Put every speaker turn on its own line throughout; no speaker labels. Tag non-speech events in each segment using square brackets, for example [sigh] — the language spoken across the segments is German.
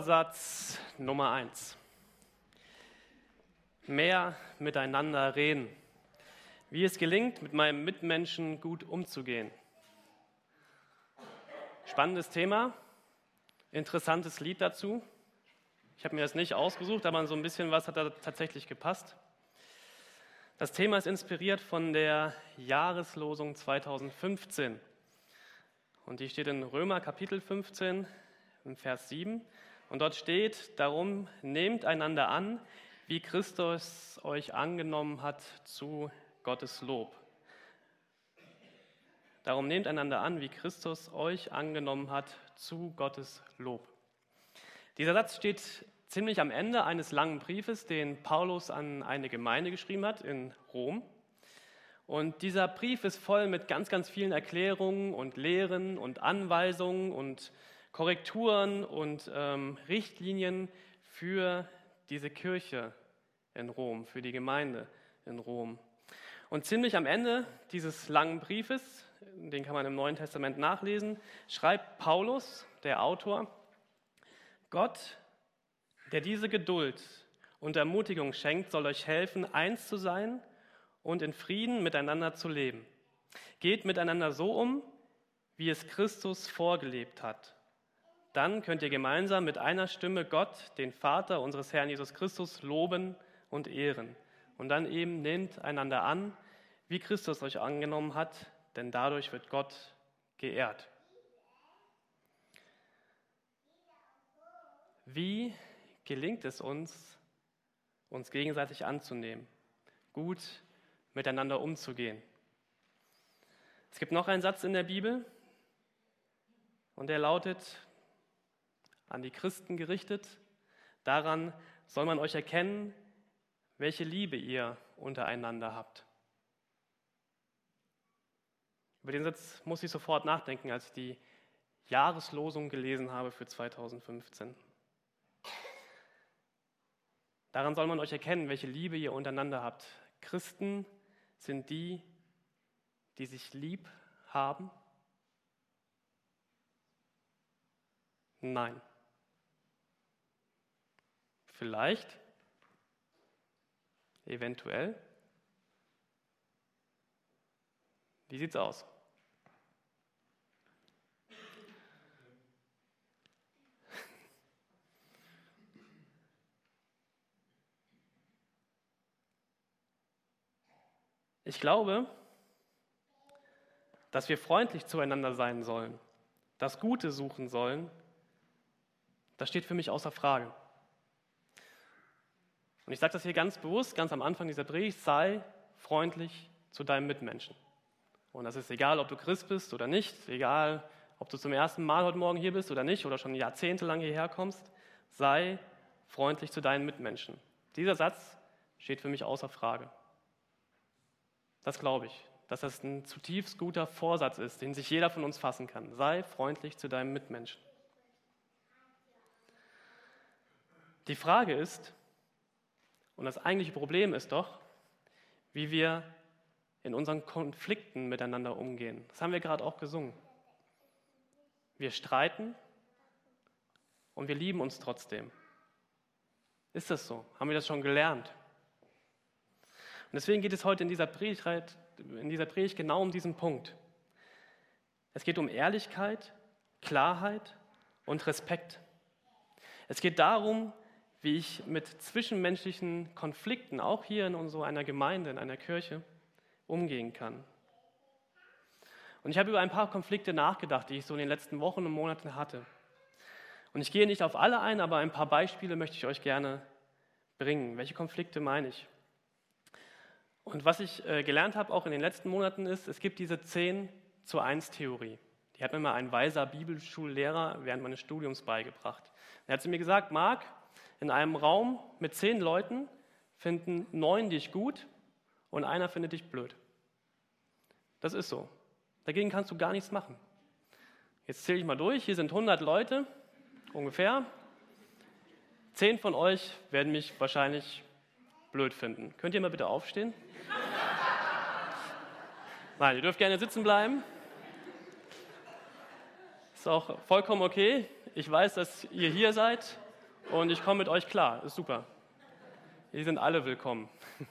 Satz Nummer eins. Mehr miteinander reden. Wie es gelingt, mit meinem Mitmenschen gut umzugehen. Spannendes Thema, interessantes Lied dazu. Ich habe mir das nicht ausgesucht, aber so ein bisschen was hat da tatsächlich gepasst. Das Thema ist inspiriert von der Jahreslosung 2015. Und die steht in Römer Kapitel 15, im Vers 7. Und dort steht, darum nehmt einander an, wie Christus euch angenommen hat zu Gottes Lob. Darum nehmt einander an, wie Christus euch angenommen hat zu Gottes Lob. Dieser Satz steht ziemlich am Ende eines langen Briefes, den Paulus an eine Gemeinde geschrieben hat in Rom. Und dieser Brief ist voll mit ganz, ganz vielen Erklärungen und Lehren und Anweisungen und Korrekturen und ähm, Richtlinien für diese Kirche in Rom, für die Gemeinde in Rom. Und ziemlich am Ende dieses langen Briefes, den kann man im Neuen Testament nachlesen, schreibt Paulus, der Autor, Gott, der diese Geduld und Ermutigung schenkt, soll euch helfen, eins zu sein und in Frieden miteinander zu leben. Geht miteinander so um, wie es Christus vorgelebt hat dann könnt ihr gemeinsam mit einer Stimme Gott, den Vater unseres Herrn Jesus Christus, loben und ehren. Und dann eben nehmt einander an, wie Christus euch angenommen hat, denn dadurch wird Gott geehrt. Wie gelingt es uns, uns gegenseitig anzunehmen, gut miteinander umzugehen? Es gibt noch einen Satz in der Bibel und der lautet, an die Christen gerichtet. Daran soll man euch erkennen, welche Liebe ihr untereinander habt. Über den Satz muss ich sofort nachdenken, als ich die Jahreslosung gelesen habe für 2015. Daran soll man euch erkennen, welche Liebe ihr untereinander habt. Christen sind die, die sich lieb haben? Nein. Vielleicht, eventuell. Wie sieht's aus? Ich glaube, dass wir freundlich zueinander sein sollen, das Gute suchen sollen, das steht für mich außer Frage. Und ich sage das hier ganz bewusst, ganz am Anfang dieser Predigt, sei freundlich zu deinem Mitmenschen. Und das ist egal, ob du Christ bist oder nicht, egal, ob du zum ersten Mal heute Morgen hier bist oder nicht oder schon jahrzehntelang hierher kommst, sei freundlich zu deinen Mitmenschen. Dieser Satz steht für mich außer Frage. Das glaube ich, dass das ein zutiefst guter Vorsatz ist, den sich jeder von uns fassen kann. Sei freundlich zu deinem Mitmenschen. Die Frage ist, und das eigentliche Problem ist doch, wie wir in unseren Konflikten miteinander umgehen. Das haben wir gerade auch gesungen. Wir streiten und wir lieben uns trotzdem. Ist das so? Haben wir das schon gelernt? Und deswegen geht es heute in dieser Predigt, in dieser Predigt genau um diesen Punkt. Es geht um Ehrlichkeit, Klarheit und Respekt. Es geht darum, wie ich mit zwischenmenschlichen Konflikten, auch hier in so einer Gemeinde, in einer Kirche, umgehen kann. Und ich habe über ein paar Konflikte nachgedacht, die ich so in den letzten Wochen und Monaten hatte. Und ich gehe nicht auf alle ein, aber ein paar Beispiele möchte ich euch gerne bringen. Welche Konflikte meine ich? Und was ich äh, gelernt habe, auch in den letzten Monaten, ist, es gibt diese 10 zu 1 Theorie. Die hat mir mal ein weiser Bibelschullehrer während meines Studiums beigebracht. Er hat zu mir gesagt, Marc, in einem Raum mit zehn Leuten finden neun dich gut und einer findet dich blöd. Das ist so. Dagegen kannst du gar nichts machen. Jetzt zähle ich mal durch. Hier sind 100 Leute ungefähr. Zehn von euch werden mich wahrscheinlich blöd finden. Könnt ihr mal bitte aufstehen? Nein, ihr dürft gerne sitzen bleiben. Ist auch vollkommen okay. Ich weiß, dass ihr hier seid und ich komme mit euch klar. Ist super. Ihr sind alle willkommen. [laughs]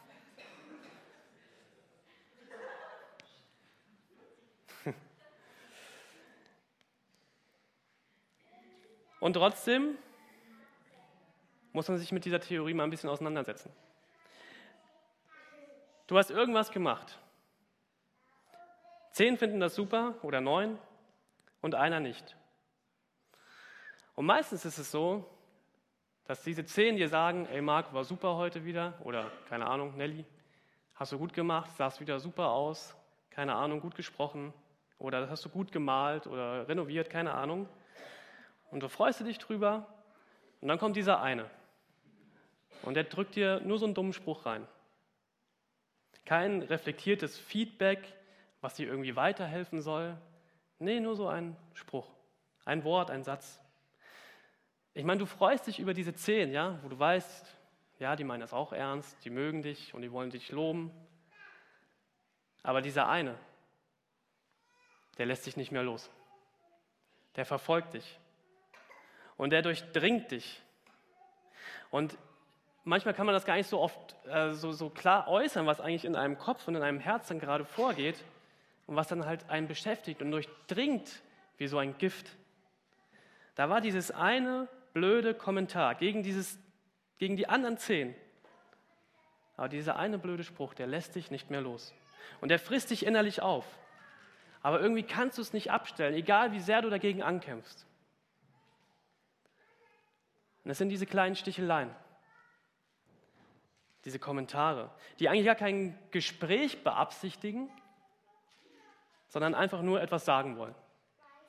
Und trotzdem muss man sich mit dieser Theorie mal ein bisschen auseinandersetzen. Du hast irgendwas gemacht. Zehn finden das super oder neun und einer nicht. Und meistens ist es so, dass diese zehn dir sagen, ey Marc, war super heute wieder oder keine Ahnung, Nelly, hast du gut gemacht, sahst wieder super aus, keine Ahnung, gut gesprochen oder hast du gut gemalt oder renoviert, keine Ahnung. Und du freust dich drüber und dann kommt dieser eine und der drückt dir nur so einen dummen Spruch rein. Kein reflektiertes Feedback, was dir irgendwie weiterhelfen soll. Nee, nur so ein Spruch, ein Wort, ein Satz. Ich meine, du freust dich über diese zehn, ja, wo du weißt, ja, die meinen das auch ernst, die mögen dich und die wollen dich loben. Aber dieser eine, der lässt dich nicht mehr los. Der verfolgt dich. Und der durchdringt dich. Und manchmal kann man das gar nicht so oft äh, so, so klar äußern, was eigentlich in einem Kopf und in einem Herzen gerade vorgeht und was dann halt einen beschäftigt und durchdringt wie so ein Gift. Da war dieses eine blöde Kommentar gegen, dieses, gegen die anderen zehn. Aber dieser eine blöde Spruch, der lässt dich nicht mehr los. Und der frisst dich innerlich auf. Aber irgendwie kannst du es nicht abstellen, egal wie sehr du dagegen ankämpfst. Und das sind diese kleinen Sticheleien diese Kommentare, die eigentlich gar kein Gespräch beabsichtigen, sondern einfach nur etwas sagen wollen.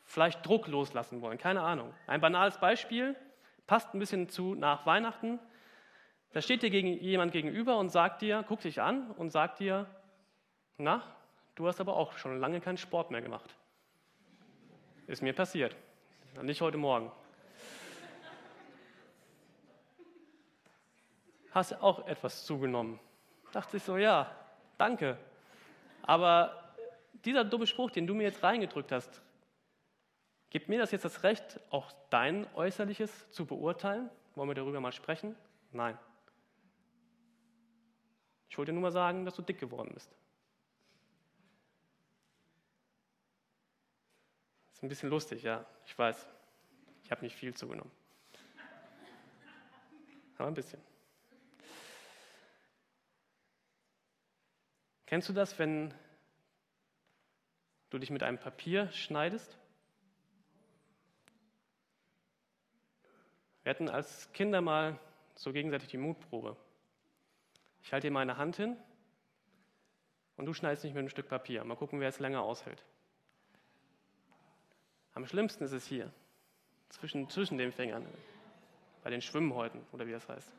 Vielleicht Druck loslassen wollen, keine Ahnung. Ein banales Beispiel, passt ein bisschen zu nach Weihnachten. Da steht dir gegen, jemand gegenüber und sagt dir, guckt dich an und sagt dir, na, du hast aber auch schon lange keinen Sport mehr gemacht. Ist mir passiert. Nicht heute Morgen. hast auch etwas zugenommen. Dachte ich so, ja, danke. Aber dieser dumme Spruch, den du mir jetzt reingedrückt hast, gibt mir das jetzt das Recht, auch dein Äußerliches zu beurteilen? Wollen wir darüber mal sprechen? Nein. Ich wollte nur mal sagen, dass du dick geworden bist. Ist ein bisschen lustig, ja, ich weiß. Ich habe nicht viel zugenommen. Aber ein bisschen. Kennst du das, wenn du dich mit einem Papier schneidest? Wir hatten als Kinder mal so gegenseitig die Mutprobe. Ich halte dir meine Hand hin und du schneidest nicht mit einem Stück Papier. Mal gucken, wer es länger aushält. Am schlimmsten ist es hier, zwischen, zwischen den Fingern, bei den Schwimmhäuten oder wie das heißt.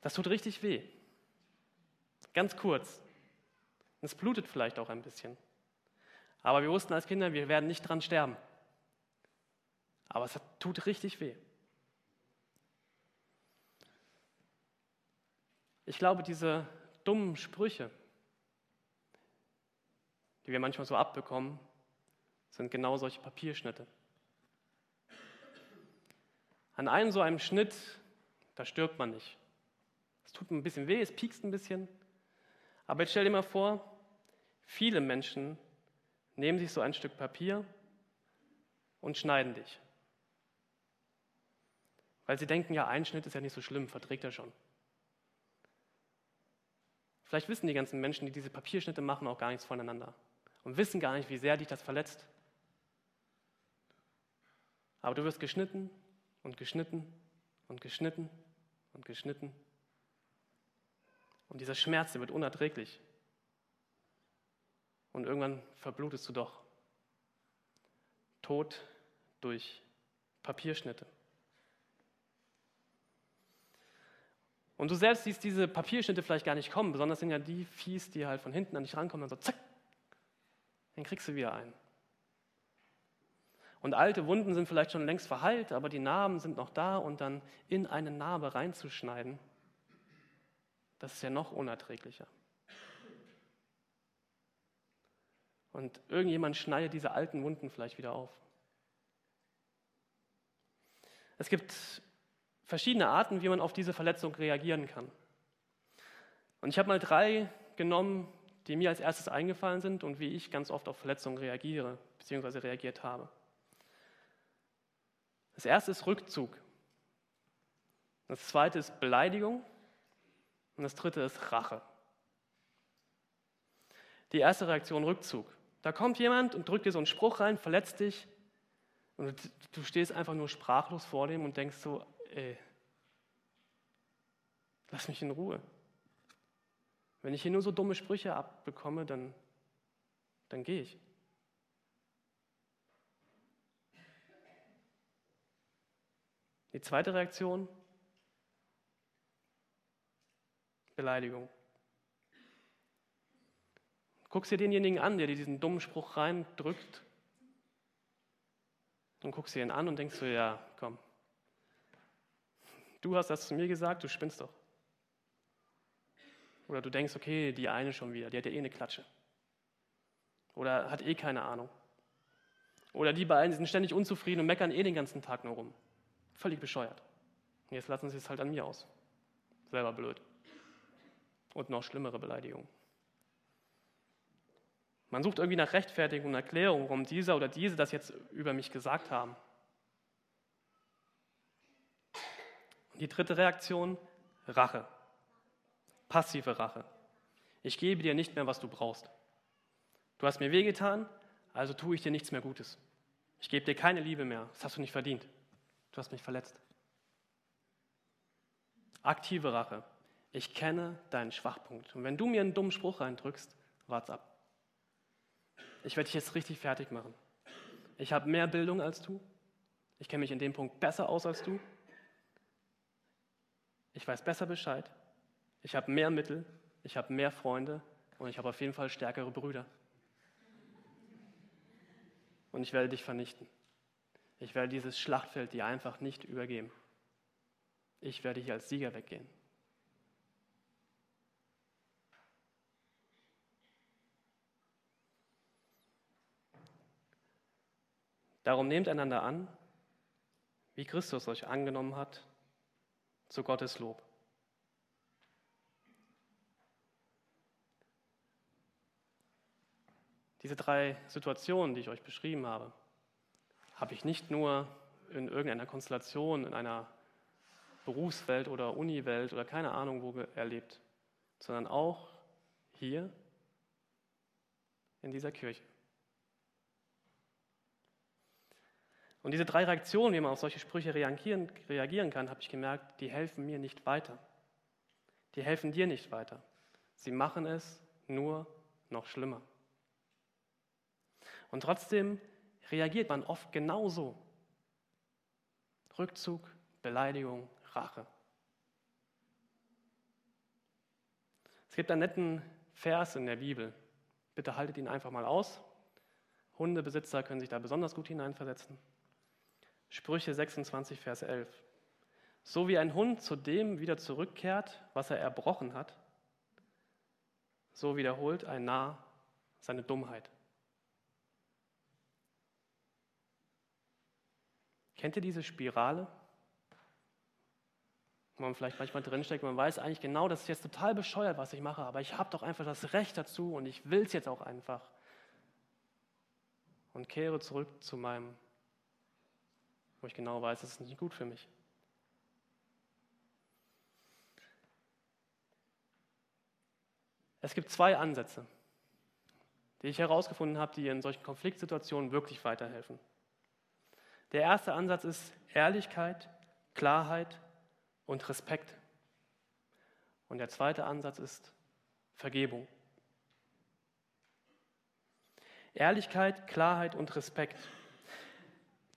Das tut richtig weh. Ganz kurz. Es blutet vielleicht auch ein bisschen. Aber wir wussten als Kinder, wir werden nicht dran sterben. Aber es tut richtig weh. Ich glaube, diese dummen Sprüche, die wir manchmal so abbekommen, sind genau solche Papierschnitte. An einem so einem Schnitt, da stirbt man nicht tut ein bisschen weh, es piekst ein bisschen. Aber jetzt stell dir mal vor, viele Menschen nehmen sich so ein Stück Papier und schneiden dich. Weil sie denken, ja, ein Schnitt ist ja nicht so schlimm, verträgt er schon. Vielleicht wissen die ganzen Menschen, die diese Papierschnitte machen, auch gar nichts voneinander und wissen gar nicht, wie sehr dich das verletzt. Aber du wirst geschnitten und geschnitten und geschnitten und geschnitten und dieser Schmerz, der wird unerträglich. Und irgendwann verblutest du doch. Tod durch Papierschnitte. Und du selbst siehst diese Papierschnitte vielleicht gar nicht kommen, besonders sind ja die Fies, die halt von hinten an dich rankommen und so zack, dann kriegst du wieder einen. Und alte Wunden sind vielleicht schon längst verheilt, aber die Narben sind noch da und dann in eine Narbe reinzuschneiden, das ist ja noch unerträglicher. Und irgendjemand schneidet diese alten Wunden vielleicht wieder auf. Es gibt verschiedene Arten, wie man auf diese Verletzung reagieren kann. Und ich habe mal drei genommen, die mir als erstes eingefallen sind und wie ich ganz oft auf Verletzungen reagiere bzw. reagiert habe. Das erste ist Rückzug. Das zweite ist Beleidigung. Und das dritte ist Rache. Die erste Reaktion Rückzug. Da kommt jemand und drückt dir so einen Spruch rein, verletzt dich. Und du stehst einfach nur sprachlos vor dem und denkst so, ey, lass mich in Ruhe. Wenn ich hier nur so dumme Sprüche abbekomme, dann, dann gehe ich. Die zweite Reaktion, Beleidigung. Guckst dir denjenigen an, der dir diesen dummen Spruch reindrückt und guckst dir ihn an und denkst so, ja, komm, du hast das zu mir gesagt, du spinnst doch. Oder du denkst, okay, die eine schon wieder, die hat ja eh eine Klatsche. Oder hat eh keine Ahnung. Oder die beiden sind ständig unzufrieden und meckern eh den ganzen Tag nur rum. Völlig bescheuert. Jetzt lassen sie es halt an mir aus. Selber blöd. Und noch schlimmere Beleidigungen. Man sucht irgendwie nach Rechtfertigung und Erklärung, warum dieser oder diese das jetzt über mich gesagt haben. Und die dritte Reaktion, Rache. Passive Rache. Ich gebe dir nicht mehr, was du brauchst. Du hast mir wehgetan, also tue ich dir nichts mehr Gutes. Ich gebe dir keine Liebe mehr. Das hast du nicht verdient. Du hast mich verletzt. Aktive Rache. Ich kenne deinen Schwachpunkt. Und wenn du mir einen dummen Spruch reindrückst, wart's ab. Ich werde dich jetzt richtig fertig machen. Ich habe mehr Bildung als du. Ich kenne mich in dem Punkt besser aus als du. Ich weiß besser Bescheid. Ich habe mehr Mittel. Ich habe mehr Freunde. Und ich habe auf jeden Fall stärkere Brüder. Und ich werde dich vernichten. Ich werde dieses Schlachtfeld dir einfach nicht übergeben. Ich werde hier als Sieger weggehen. Darum nehmt einander an, wie Christus euch angenommen hat, zu Gottes Lob. Diese drei Situationen, die ich euch beschrieben habe, habe ich nicht nur in irgendeiner Konstellation, in einer Berufswelt oder Uniwelt oder keine Ahnung wo erlebt, sondern auch hier in dieser Kirche. Und diese drei Reaktionen, wie man auf solche Sprüche reagieren, reagieren kann, habe ich gemerkt, die helfen mir nicht weiter. Die helfen dir nicht weiter. Sie machen es nur noch schlimmer. Und trotzdem reagiert man oft genauso. Rückzug, Beleidigung, Rache. Es gibt einen netten Vers in der Bibel. Bitte haltet ihn einfach mal aus. Hundebesitzer können sich da besonders gut hineinversetzen. Sprüche 26, Vers 11. So wie ein Hund zu dem wieder zurückkehrt, was er erbrochen hat, so wiederholt ein Narr seine Dummheit. Kennt ihr diese Spirale? Wo man vielleicht manchmal drinsteckt, man weiß eigentlich genau, das ist jetzt total bescheuert, was ich mache, aber ich habe doch einfach das Recht dazu und ich will es jetzt auch einfach. Und kehre zurück zu meinem wo ich genau weiß, es ist nicht gut für mich. Es gibt zwei Ansätze, die ich herausgefunden habe, die in solchen Konfliktsituationen wirklich weiterhelfen. Der erste Ansatz ist Ehrlichkeit, Klarheit und Respekt. Und der zweite Ansatz ist Vergebung. Ehrlichkeit, Klarheit und Respekt.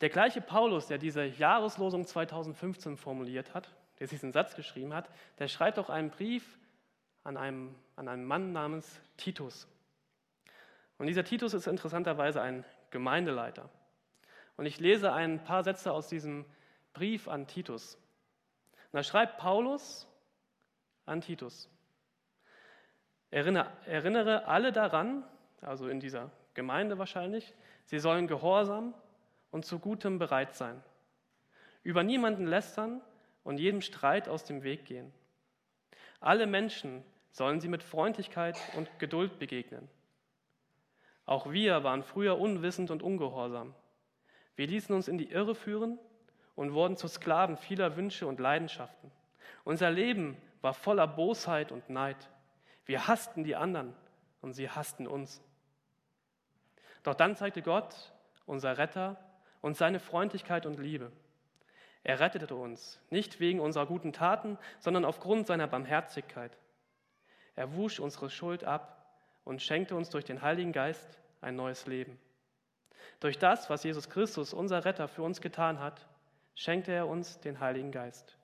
Der gleiche Paulus, der diese Jahreslosung 2015 formuliert hat, der diesen Satz geschrieben hat, der schreibt auch einen Brief an einen, an einen Mann namens Titus. Und dieser Titus ist interessanterweise ein Gemeindeleiter. Und ich lese ein paar Sätze aus diesem Brief an Titus. Und da schreibt Paulus an Titus. Erinnere, erinnere alle daran, also in dieser Gemeinde wahrscheinlich, sie sollen gehorsam und zu Gutem bereit sein, über niemanden lästern und jedem Streit aus dem Weg gehen. Alle Menschen sollen sie mit Freundlichkeit und Geduld begegnen. Auch wir waren früher unwissend und ungehorsam. Wir ließen uns in die Irre führen und wurden zu Sklaven vieler Wünsche und Leidenschaften. Unser Leben war voller Bosheit und Neid. Wir hassten die anderen und sie hassten uns. Doch dann zeigte Gott, unser Retter, uns seine Freundlichkeit und Liebe. Er rettete uns, nicht wegen unserer guten Taten, sondern aufgrund seiner Barmherzigkeit. Er wusch unsere Schuld ab und schenkte uns durch den Heiligen Geist ein neues Leben. Durch das, was Jesus Christus, unser Retter, für uns getan hat, schenkte er uns den Heiligen Geist.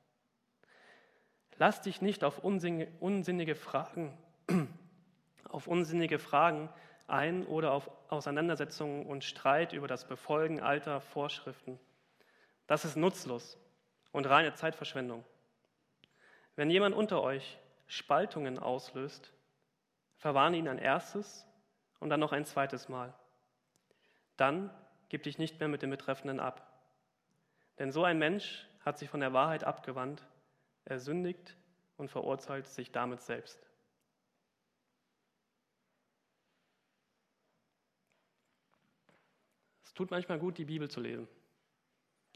Lass dich nicht auf unsinnige Fragen, [clears throat] auf unsinnige Fragen ein oder auf Auseinandersetzungen und Streit über das Befolgen alter Vorschriften. Das ist nutzlos und reine Zeitverschwendung. Wenn jemand unter euch Spaltungen auslöst, verwarne ihn ein erstes und dann noch ein zweites Mal. Dann gib dich nicht mehr mit dem Betreffenden ab. Denn so ein Mensch hat sich von der Wahrheit abgewandt, er sündigt und verurteilt sich damit selbst. Tut manchmal gut, die Bibel zu lesen.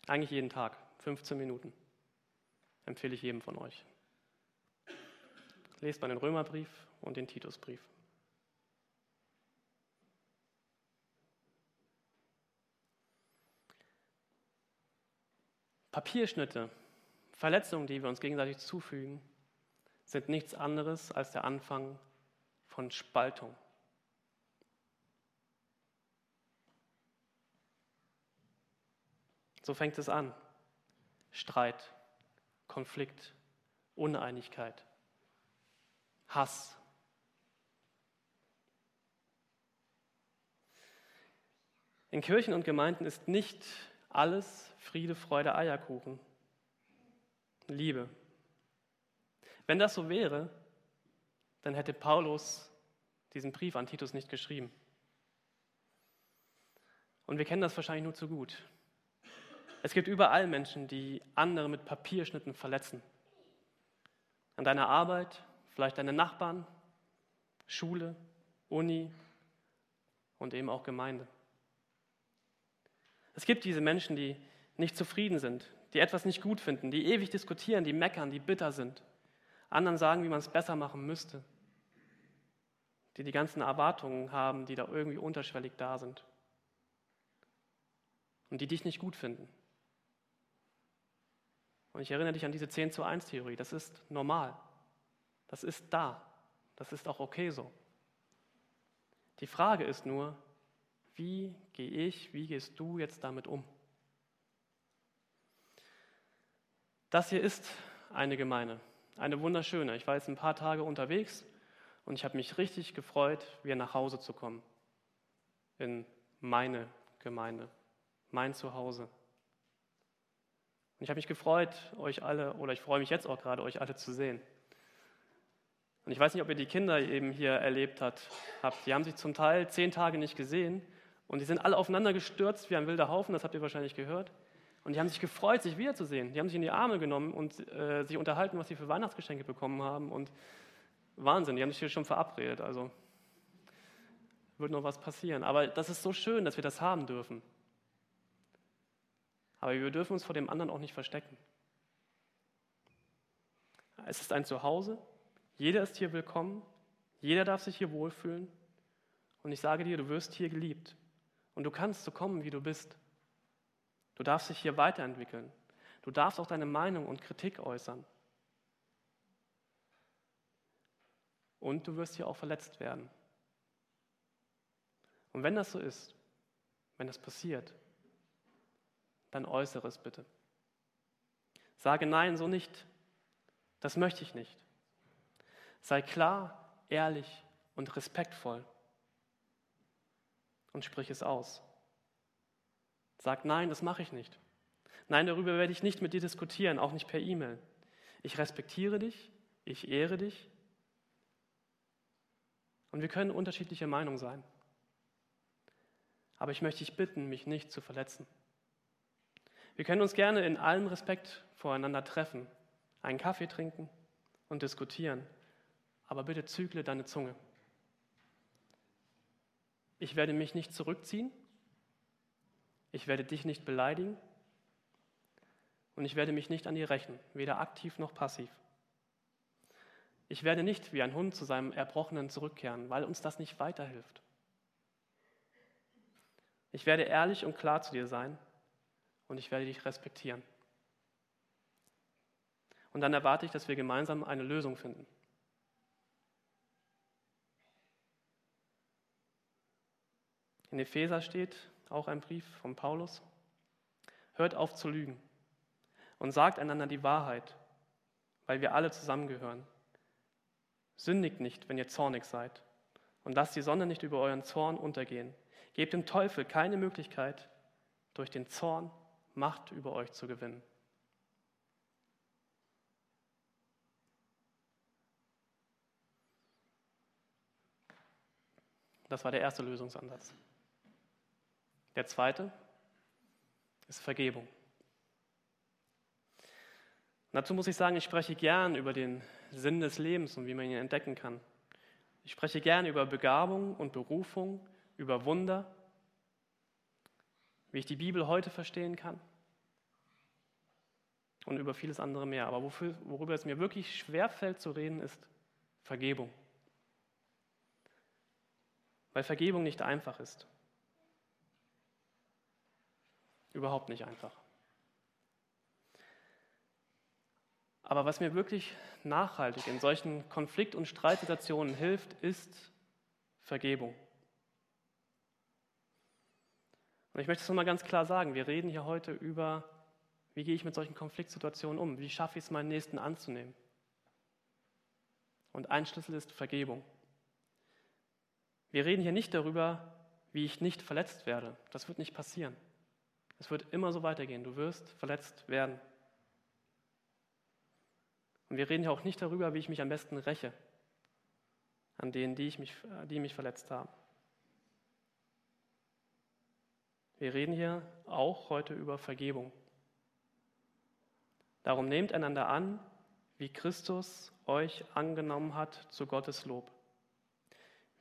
Eigentlich jeden Tag, 15 Minuten. Empfehle ich jedem von euch. Lest mal den Römerbrief und den Titusbrief. Papierschnitte, Verletzungen, die wir uns gegenseitig zufügen, sind nichts anderes als der Anfang von Spaltung. So fängt es an. Streit, Konflikt, Uneinigkeit, Hass. In Kirchen und Gemeinden ist nicht alles Friede, Freude, Eierkuchen. Liebe. Wenn das so wäre, dann hätte Paulus diesen Brief an Titus nicht geschrieben. Und wir kennen das wahrscheinlich nur zu gut. Es gibt überall Menschen, die andere mit Papierschnitten verletzen. An deiner Arbeit, vielleicht deine Nachbarn, Schule, Uni und eben auch Gemeinde. Es gibt diese Menschen, die nicht zufrieden sind, die etwas nicht gut finden, die ewig diskutieren, die meckern, die bitter sind, anderen sagen, wie man es besser machen müsste, die die ganzen Erwartungen haben, die da irgendwie unterschwellig da sind und die dich nicht gut finden. Und ich erinnere dich an diese 10 zu 1 Theorie. Das ist normal. Das ist da. Das ist auch okay so. Die Frage ist nur, wie gehe ich, wie gehst du jetzt damit um? Das hier ist eine Gemeinde, eine wunderschöne. Ich war jetzt ein paar Tage unterwegs und ich habe mich richtig gefreut, wieder nach Hause zu kommen. In meine Gemeinde, mein Zuhause. Und ich habe mich gefreut, euch alle, oder ich freue mich jetzt auch gerade, euch alle zu sehen. Und ich weiß nicht, ob ihr die Kinder eben hier erlebt habt. Die haben sich zum Teil zehn Tage nicht gesehen und die sind alle aufeinander gestürzt wie ein wilder Haufen, das habt ihr wahrscheinlich gehört. Und die haben sich gefreut, sich wiederzusehen. Die haben sich in die Arme genommen und äh, sich unterhalten, was sie für Weihnachtsgeschenke bekommen haben. Und Wahnsinn, die haben sich hier schon verabredet. Also wird noch was passieren. Aber das ist so schön, dass wir das haben dürfen. Aber wir dürfen uns vor dem anderen auch nicht verstecken. Es ist ein Zuhause. Jeder ist hier willkommen. Jeder darf sich hier wohlfühlen. Und ich sage dir, du wirst hier geliebt. Und du kannst so kommen, wie du bist. Du darfst dich hier weiterentwickeln. Du darfst auch deine Meinung und Kritik äußern. Und du wirst hier auch verletzt werden. Und wenn das so ist, wenn das passiert, dann äußere es bitte. Sage nein, so nicht. Das möchte ich nicht. Sei klar, ehrlich und respektvoll und sprich es aus. Sag, nein, das mache ich nicht. Nein, darüber werde ich nicht mit dir diskutieren, auch nicht per E-Mail. Ich respektiere dich, ich ehre dich und wir können unterschiedlicher Meinung sein. Aber ich möchte dich bitten, mich nicht zu verletzen. Wir können uns gerne in allem Respekt voreinander treffen, einen Kaffee trinken und diskutieren, aber bitte zügle deine Zunge. Ich werde mich nicht zurückziehen, ich werde dich nicht beleidigen und ich werde mich nicht an dir rächen, weder aktiv noch passiv. Ich werde nicht wie ein Hund zu seinem Erbrochenen zurückkehren, weil uns das nicht weiterhilft. Ich werde ehrlich und klar zu dir sein und ich werde dich respektieren. Und dann erwarte ich, dass wir gemeinsam eine Lösung finden. In Epheser steht auch ein Brief von Paulus. Hört auf zu lügen und sagt einander die Wahrheit, weil wir alle zusammengehören. Sündigt nicht, wenn ihr zornig seid, und lasst die Sonne nicht über euren Zorn untergehen. Gebt dem Teufel keine Möglichkeit, durch den Zorn Macht über euch zu gewinnen. Das war der erste Lösungsansatz. Der zweite ist Vergebung. dazu muss ich sagen, ich spreche gern über den Sinn des Lebens und wie man ihn entdecken kann. Ich spreche gern über Begabung und Berufung, über Wunder, wie ich die Bibel heute verstehen kann und über vieles andere mehr. Aber wofür, worüber es mir wirklich schwerfällt zu reden, ist Vergebung. Weil Vergebung nicht einfach ist. Überhaupt nicht einfach. Aber was mir wirklich nachhaltig in solchen Konflikt- und Streitsituationen hilft, ist Vergebung. Und ich möchte es nochmal ganz klar sagen, wir reden hier heute über, wie gehe ich mit solchen Konfliktsituationen um, wie schaffe ich es, meinen Nächsten anzunehmen. Und ein Schlüssel ist Vergebung. Wir reden hier nicht darüber, wie ich nicht verletzt werde. Das wird nicht passieren. Es wird immer so weitergehen. Du wirst verletzt werden. Und wir reden ja auch nicht darüber, wie ich mich am besten räche an denen, die, ich mich, die mich verletzt haben. Wir reden hier auch heute über Vergebung. Darum nehmt einander an, wie Christus euch angenommen hat zu Gottes Lob.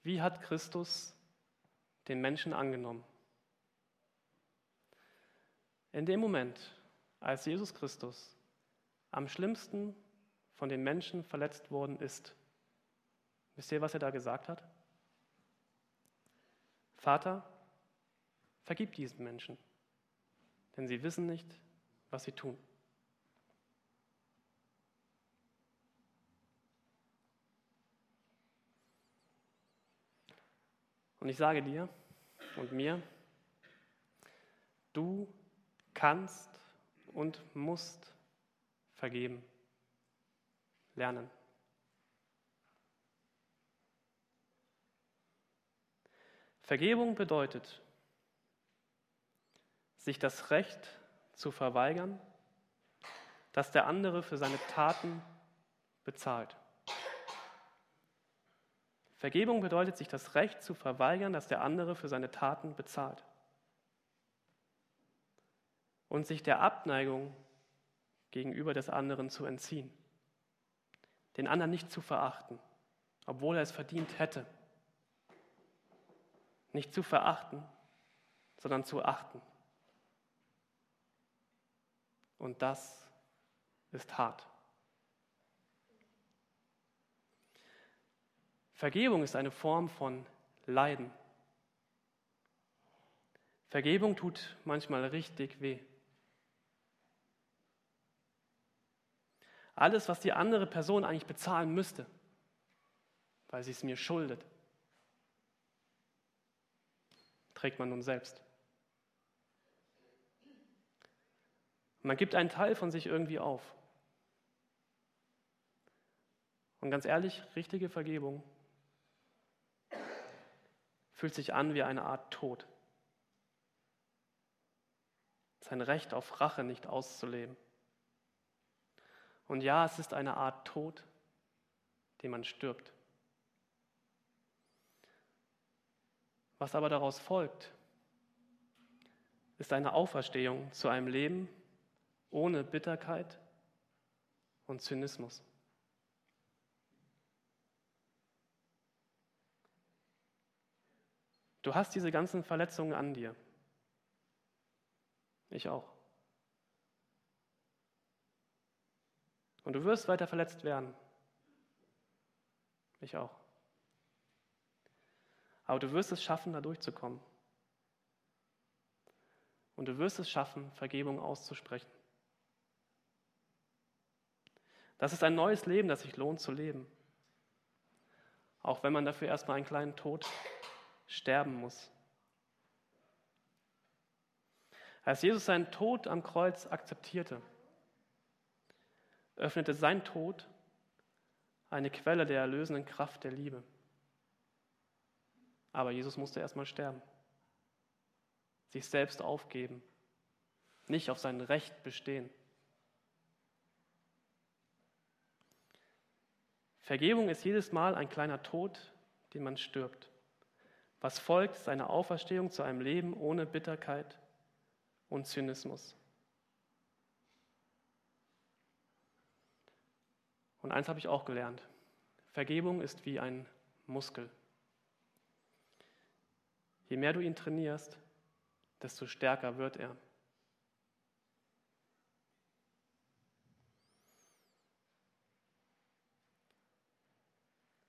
Wie hat Christus den Menschen angenommen? In dem Moment, als Jesus Christus am schlimmsten von den Menschen verletzt worden ist, wisst ihr, was er da gesagt hat? Vater, vergib diesen Menschen, denn sie wissen nicht, was sie tun. Und ich sage dir und mir, du kannst und musst vergeben lernen. Vergebung bedeutet, sich das Recht zu verweigern, dass der andere für seine Taten bezahlt. Vergebung bedeutet, sich das Recht zu verweigern, dass der andere für seine Taten bezahlt. Und sich der Abneigung gegenüber des anderen zu entziehen den anderen nicht zu verachten, obwohl er es verdient hätte. Nicht zu verachten, sondern zu achten. Und das ist hart. Vergebung ist eine Form von Leiden. Vergebung tut manchmal richtig weh. Alles, was die andere Person eigentlich bezahlen müsste, weil sie es mir schuldet, trägt man nun selbst. Man gibt einen Teil von sich irgendwie auf. Und ganz ehrlich, richtige Vergebung fühlt sich an wie eine Art Tod. Sein Recht auf Rache nicht auszuleben. Und ja, es ist eine Art Tod, den man stirbt. Was aber daraus folgt, ist eine Auferstehung zu einem Leben ohne Bitterkeit und Zynismus. Du hast diese ganzen Verletzungen an dir. Ich auch. Und du wirst weiter verletzt werden. Ich auch. Aber du wirst es schaffen, da durchzukommen. Und du wirst es schaffen, Vergebung auszusprechen. Das ist ein neues Leben, das sich lohnt zu leben. Auch wenn man dafür erstmal einen kleinen Tod sterben muss. Als Jesus seinen Tod am Kreuz akzeptierte, öffnete sein Tod eine Quelle der erlösenden Kraft der Liebe. Aber Jesus musste erstmal sterben, sich selbst aufgeben, nicht auf sein Recht bestehen. Vergebung ist jedes Mal ein kleiner Tod, den man stirbt. Was folgt, ist eine Auferstehung zu einem Leben ohne Bitterkeit und Zynismus. Und eins habe ich auch gelernt. Vergebung ist wie ein Muskel. Je mehr du ihn trainierst, desto stärker wird er.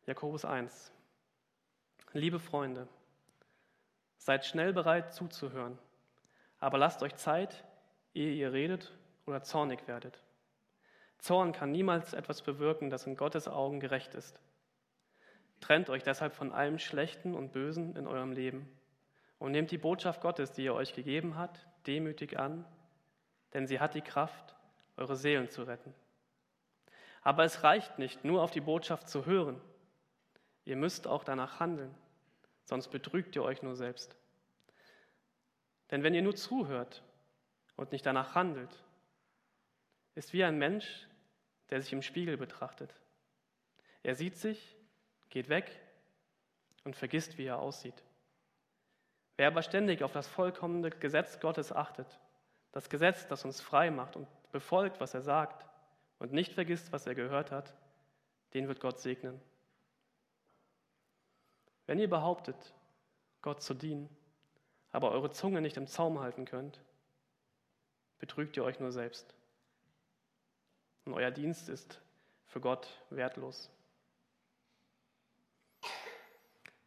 Jakobus 1. Liebe Freunde, seid schnell bereit zuzuhören, aber lasst euch Zeit, ehe ihr redet oder zornig werdet. Zorn kann niemals etwas bewirken, das in Gottes Augen gerecht ist. Trennt euch deshalb von allem Schlechten und Bösen in eurem Leben und nehmt die Botschaft Gottes, die er euch gegeben hat, demütig an, denn sie hat die Kraft, eure Seelen zu retten. Aber es reicht nicht, nur auf die Botschaft zu hören. Ihr müsst auch danach handeln, sonst betrügt ihr euch nur selbst. Denn wenn ihr nur zuhört und nicht danach handelt, ist wie ein Mensch, der sich im Spiegel betrachtet. Er sieht sich, geht weg und vergisst, wie er aussieht. Wer aber ständig auf das vollkommene Gesetz Gottes achtet, das Gesetz, das uns frei macht und befolgt, was er sagt und nicht vergisst, was er gehört hat, den wird Gott segnen. Wenn ihr behauptet, Gott zu dienen, aber eure Zunge nicht im Zaum halten könnt, betrügt ihr euch nur selbst und euer Dienst ist für Gott wertlos.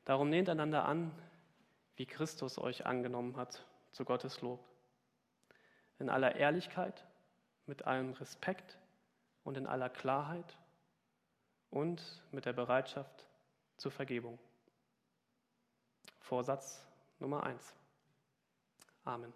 Darum nehmt einander an, wie Christus euch angenommen hat, zu Gottes Lob. In aller Ehrlichkeit, mit allem Respekt und in aller Klarheit und mit der Bereitschaft zur Vergebung. Vorsatz Nummer eins. Amen.